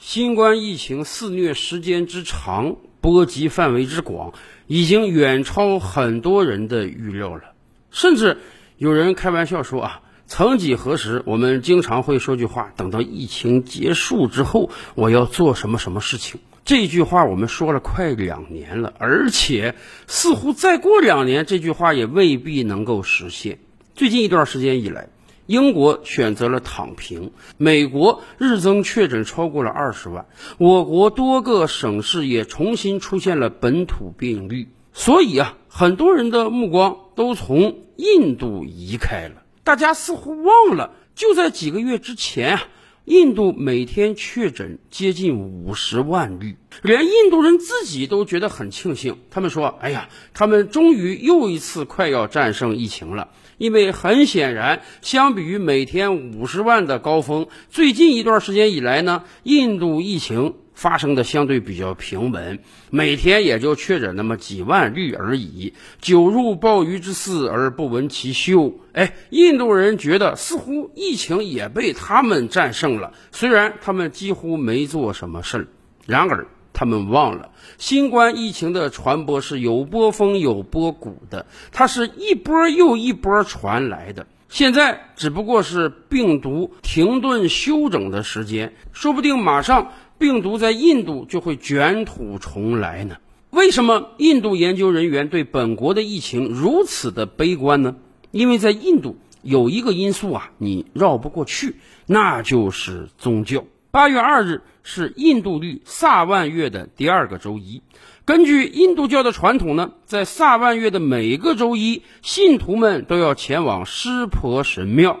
新冠疫情肆虐时间之长，波及范围之广，已经远超很多人的预料了。甚至有人开玩笑说啊，曾几何时，我们经常会说句话：等到疫情结束之后，我要做什么什么事情。这句话我们说了快两年了，而且似乎再过两年，这句话也未必能够实现。最近一段时间以来，英国选择了躺平，美国日增确诊超过了二十万，我国多个省市也重新出现了本土病例。所以啊，很多人的目光都从印度移开了，大家似乎忘了，就在几个月之前啊。印度每天确诊接近五十万例，连印度人自己都觉得很庆幸。他们说：“哎呀，他们终于又一次快要战胜疫情了。”因为很显然，相比于每天五十万的高峰，最近一段时间以来呢，印度疫情。发生的相对比较平稳，每天也就确诊那么几万例而已。久入鲍鱼之肆而不闻其休。哎，印度人觉得似乎疫情也被他们战胜了，虽然他们几乎没做什么事儿。然而，他们忘了，新冠疫情的传播是有波峰有波谷的，它是一波又一波传来的。现在只不过是病毒停顿休整的时间，说不定马上。病毒在印度就会卷土重来呢？为什么印度研究人员对本国的疫情如此的悲观呢？因为在印度有一个因素啊，你绕不过去，那就是宗教。八月二日是印度历萨万月的第二个周一，根据印度教的传统呢，在萨万月的每个周一，信徒们都要前往湿婆神庙。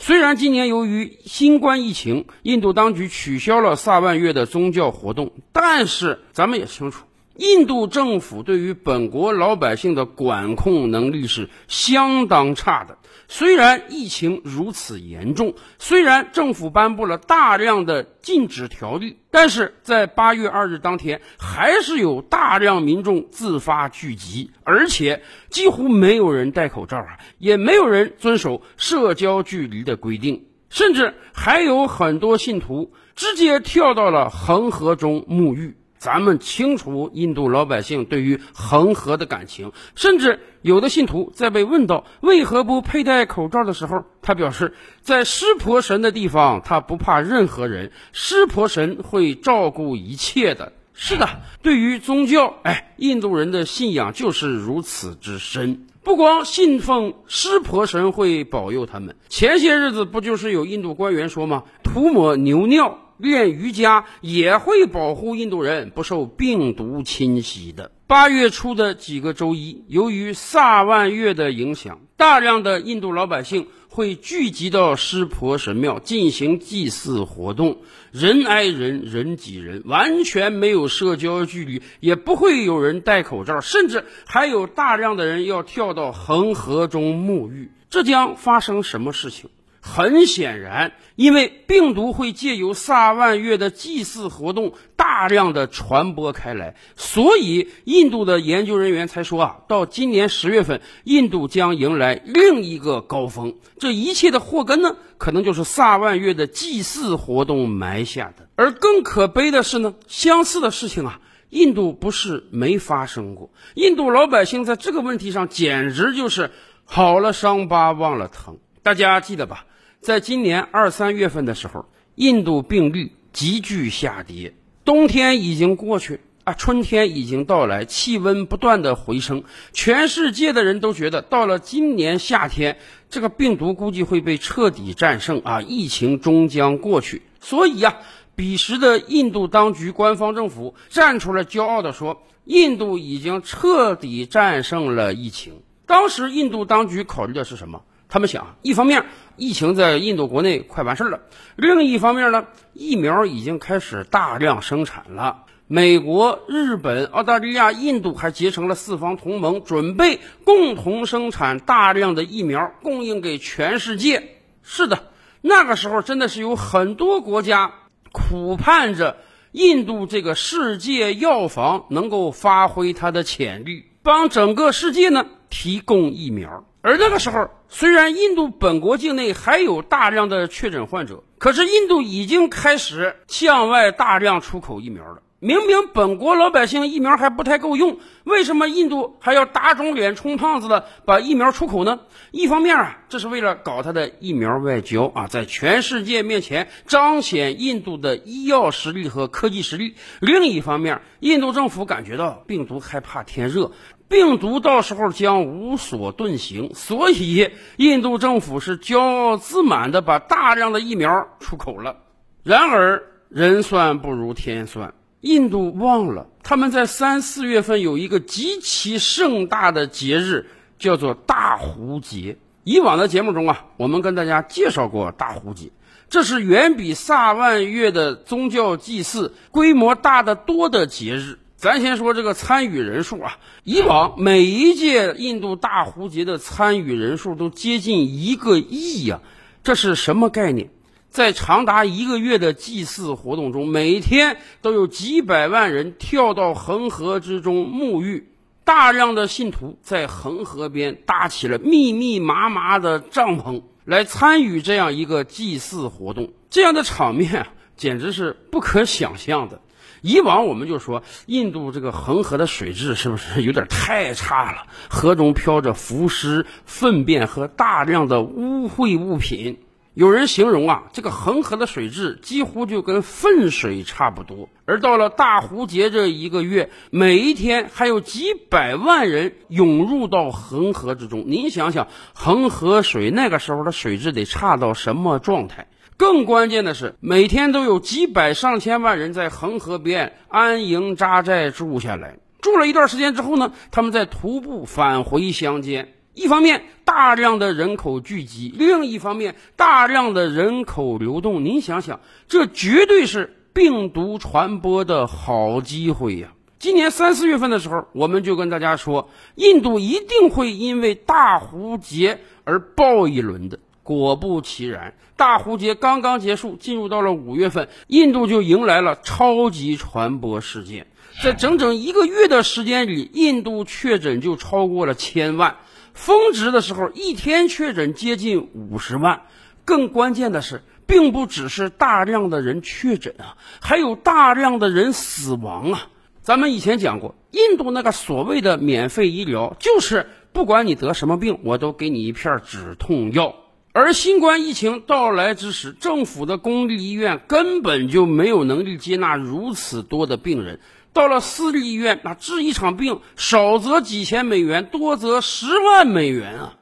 虽然今年由于新冠疫情，印度当局取消了萨万月的宗教活动，但是咱们也清楚，印度政府对于本国老百姓的管控能力是相当差的。虽然疫情如此严重，虽然政府颁布了大量的禁止条例，但是在八月二日当天，还是有大量民众自发聚集，而且几乎没有人戴口罩啊，也没有人遵守社交距离的规定，甚至还有很多信徒直接跳到了恒河中沐浴。咱们清楚印度老百姓对于恒河的感情，甚至有的信徒在被问到为何不佩戴口罩的时候，他表示，在湿婆神的地方，他不怕任何人，湿婆神会照顾一切的。是的，对于宗教，哎，印度人的信仰就是如此之深，不光信奉湿婆神会保佑他们，前些日子不就是有印度官员说吗？涂抹牛尿。练瑜伽也会保护印度人不受病毒侵袭的。八月初的几个周一，由于萨万月的影响，大量的印度老百姓会聚集到湿婆神庙进行祭祀活动，人挨人，人挤人，完全没有社交距离，也不会有人戴口罩，甚至还有大量的人要跳到恒河中沐浴。这将发生什么事情？很显然，因为病毒会借由萨万月的祭祀活动大量的传播开来，所以印度的研究人员才说啊，到今年十月份，印度将迎来另一个高峰。这一切的祸根呢，可能就是萨万月的祭祀活动埋下的。而更可悲的是呢，相似的事情啊，印度不是没发生过。印度老百姓在这个问题上简直就是好了伤疤忘了疼。大家记得吧？在今年二三月份的时候，印度病例急剧下跌，冬天已经过去啊，春天已经到来，气温不断的回升，全世界的人都觉得到了今年夏天，这个病毒估计会被彻底战胜啊，疫情终将过去。所以呀，彼时的印度当局官方政府站出来骄傲地说，印度已经彻底战胜了疫情。当时印度当局考虑的是什么？他们想，一方面疫情在印度国内快完事儿了，另一方面呢，疫苗已经开始大量生产了。美国、日本、澳大利亚、印度还结成了四方同盟，准备共同生产大量的疫苗，供应给全世界。是的，那个时候真的是有很多国家苦盼着印度这个世界药房能够发挥它的潜力，帮整个世界呢提供疫苗。而那个时候，虽然印度本国境内还有大量的确诊患者，可是印度已经开始向外大量出口疫苗了。明明本国老百姓疫苗还不太够用，为什么印度还要打肿脸充胖子的把疫苗出口呢？一方面啊，这是为了搞他的疫苗外交啊，在全世界面前彰显印度的医药实力和科技实力；另一方面，印度政府感觉到病毒害怕天热，病毒到时候将无所遁形，所以印度政府是骄傲自满的把大量的疫苗出口了。然而，人算不如天算。印度忘了，他们在三四月份有一个极其盛大的节日，叫做大壶节。以往的节目中啊，我们跟大家介绍过大壶节，这是远比萨万月的宗教祭祀规模大得多的节日。咱先说这个参与人数啊，以往每一届印度大壶节的参与人数都接近一个亿呀，这是什么概念？在长达一个月的祭祀活动中，每天都有几百万人跳到恒河之中沐浴。大量的信徒在恒河边搭起了密密麻麻的帐篷，来参与这样一个祭祀活动。这样的场面简直是不可想象的。以往我们就说，印度这个恒河的水质是不是有点太差了？河中飘着浮尸、粪便和大量的污秽物品。有人形容啊，这个恒河的水质几乎就跟粪水差不多。而到了大壶节这一个月，每一天还有几百万人涌入到恒河之中。您想想，恒河水那个时候的水质得差到什么状态？更关键的是，每天都有几百上千万人在恒河边安营扎寨住下来。住了一段时间之后呢，他们再徒步返回乡间。一方面大量的人口聚集，另一方面大量的人口流动，您想想，这绝对是病毒传播的好机会呀！今年三四月份的时候，我们就跟大家说，印度一定会因为大壶节而爆一轮的。果不其然，大壶节刚刚结束，进入到了五月份，印度就迎来了超级传播事件，在整整一个月的时间里，印度确诊就超过了千万。峰值的时候，一天确诊接近五十万。更关键的是，并不只是大量的人确诊啊，还有大量的人死亡啊。咱们以前讲过，印度那个所谓的免费医疗，就是不管你得什么病，我都给你一片止痛药。而新冠疫情到来之时，政府的公立医院根本就没有能力接纳如此多的病人。到了私立医院，那治一场病少则几千美元，多则十万美元啊！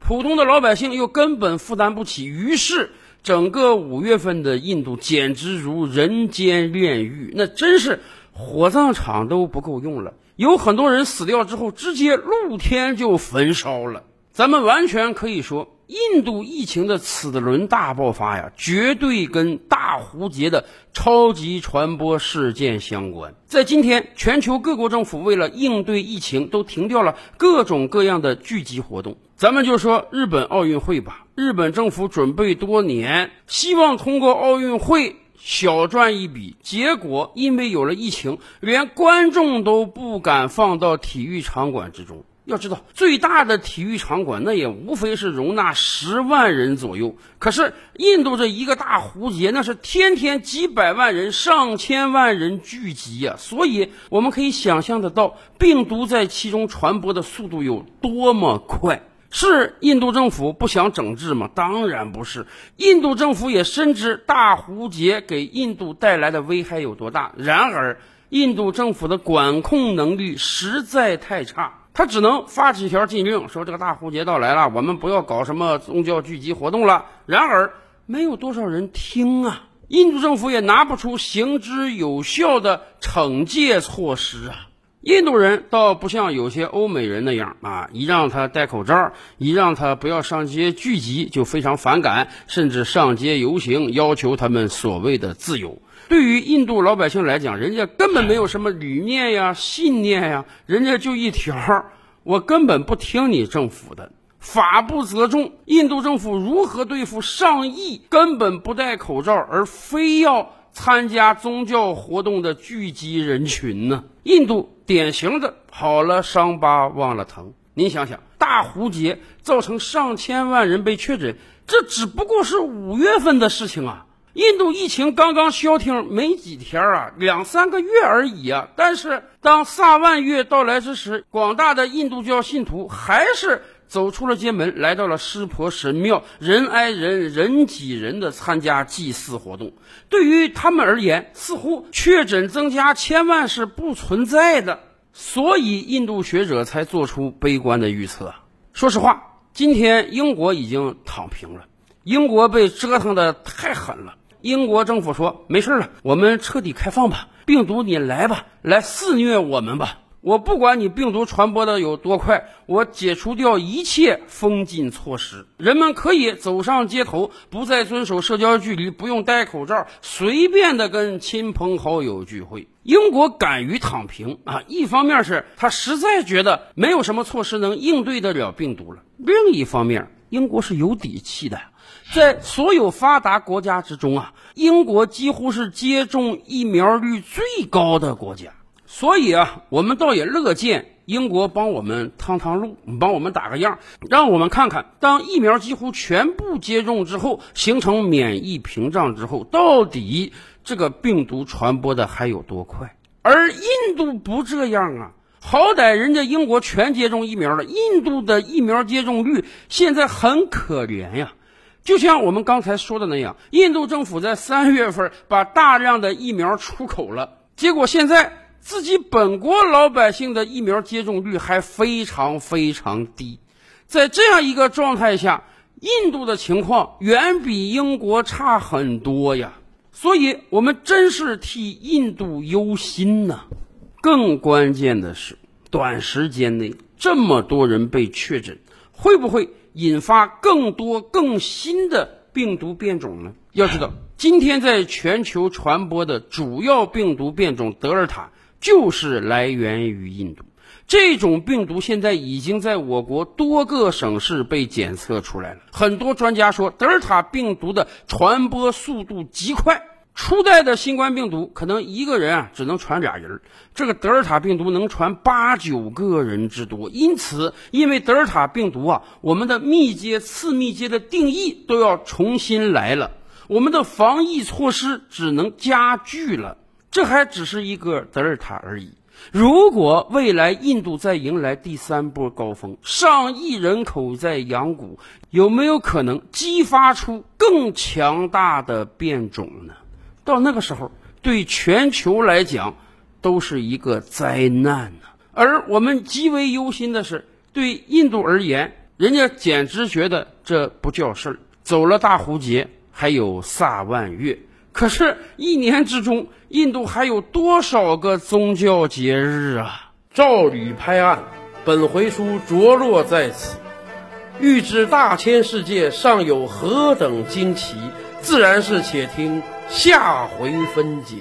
普通的老百姓又根本负担不起，于是整个五月份的印度简直如人间炼狱，那真是火葬场都不够用了。有很多人死掉之后，直接露天就焚烧了。咱们完全可以说。印度疫情的此轮大爆发呀，绝对跟大壶节的超级传播事件相关。在今天，全球各国政府为了应对疫情，都停掉了各种各样的聚集活动。咱们就说日本奥运会吧，日本政府准备多年，希望通过奥运会小赚一笔，结果因为有了疫情，连观众都不敢放到体育场馆之中。要知道，最大的体育场馆那也无非是容纳十万人左右。可是印度这一个大壶节，那是天天几百万人、上千万人聚集呀。所以我们可以想象得到，病毒在其中传播的速度有多么快。是印度政府不想整治吗？当然不是。印度政府也深知大壶节给印度带来的危害有多大，然而印度政府的管控能力实在太差。他只能发起一条禁令，说这个大壶节到来了，我们不要搞什么宗教聚集活动了。然而，没有多少人听啊！印度政府也拿不出行之有效的惩戒措施啊！印度人倒不像有些欧美人那样啊，一让他戴口罩，一让他不要上街聚集，就非常反感，甚至上街游行，要求他们所谓的自由。对于印度老百姓来讲，人家根本没有什么理念呀、信念呀，人家就一条：我根本不听你政府的，法不责众。印度政府如何对付上亿根本不戴口罩而非要参加宗教活动的聚集人群呢？印度典型的好了伤疤忘了疼。您想想，大壶节造成上千万人被确诊，这只不过是五月份的事情啊。印度疫情刚刚消停没几天啊，两三个月而已啊。但是当萨万月到来之时，广大的印度教信徒还是走出了街门，来到了湿婆神庙，人挨人人挤人的参加祭祀活动。对于他们而言，似乎确诊增加千万是不存在的，所以印度学者才做出悲观的预测。说实话，今天英国已经躺平了，英国被折腾的太狠了。英国政府说：“没事了，我们彻底开放吧，病毒你来吧，来肆虐我们吧。我不管你病毒传播的有多快，我解除掉一切封禁措施，人们可以走上街头，不再遵守社交距离，不用戴口罩，随便的跟亲朋好友聚会。”英国敢于躺平啊，一方面是他实在觉得没有什么措施能应对得了病毒了，另一方面，英国是有底气的。在所有发达国家之中啊，英国几乎是接种疫苗率最高的国家，所以啊，我们倒也乐见英国帮我们趟趟路，帮我们打个样，让我们看看，当疫苗几乎全部接种之后，形成免疫屏障之后，到底这个病毒传播的还有多快？而印度不这样啊，好歹人家英国全接种疫苗了，印度的疫苗接种率现在很可怜呀。就像我们刚才说的那样，印度政府在三月份把大量的疫苗出口了，结果现在自己本国老百姓的疫苗接种率还非常非常低。在这样一个状态下，印度的情况远比英国差很多呀。所以，我们真是替印度忧心呐。更关键的是，短时间内这么多人被确诊，会不会？引发更多更新的病毒变种呢？要知道，今天在全球传播的主要病毒变种德尔塔就是来源于印度。这种病毒现在已经在我国多个省市被检测出来了。很多专家说，德尔塔病毒的传播速度极快。初代的新冠病毒可能一个人啊只能传俩人，这个德尔塔病毒能传八九个人之多。因此，因为德尔塔病毒啊，我们的密接、次密接的定义都要重新来了，我们的防疫措施只能加剧了。这还只是一个德尔塔而已。如果未来印度再迎来第三波高峰，上亿人口在养蛊，有没有可能激发出更强大的变种呢？到那个时候，对全球来讲都是一个灾难呢。而我们极为忧心的是，对印度而言，人家简直觉得这不叫事儿。走了大壶节，还有萨万月，可是，一年之中，印度还有多少个宗教节日啊？照吕拍案，本回书着落在此。欲知大千世界尚有何等惊奇，自然是且听。下回分解。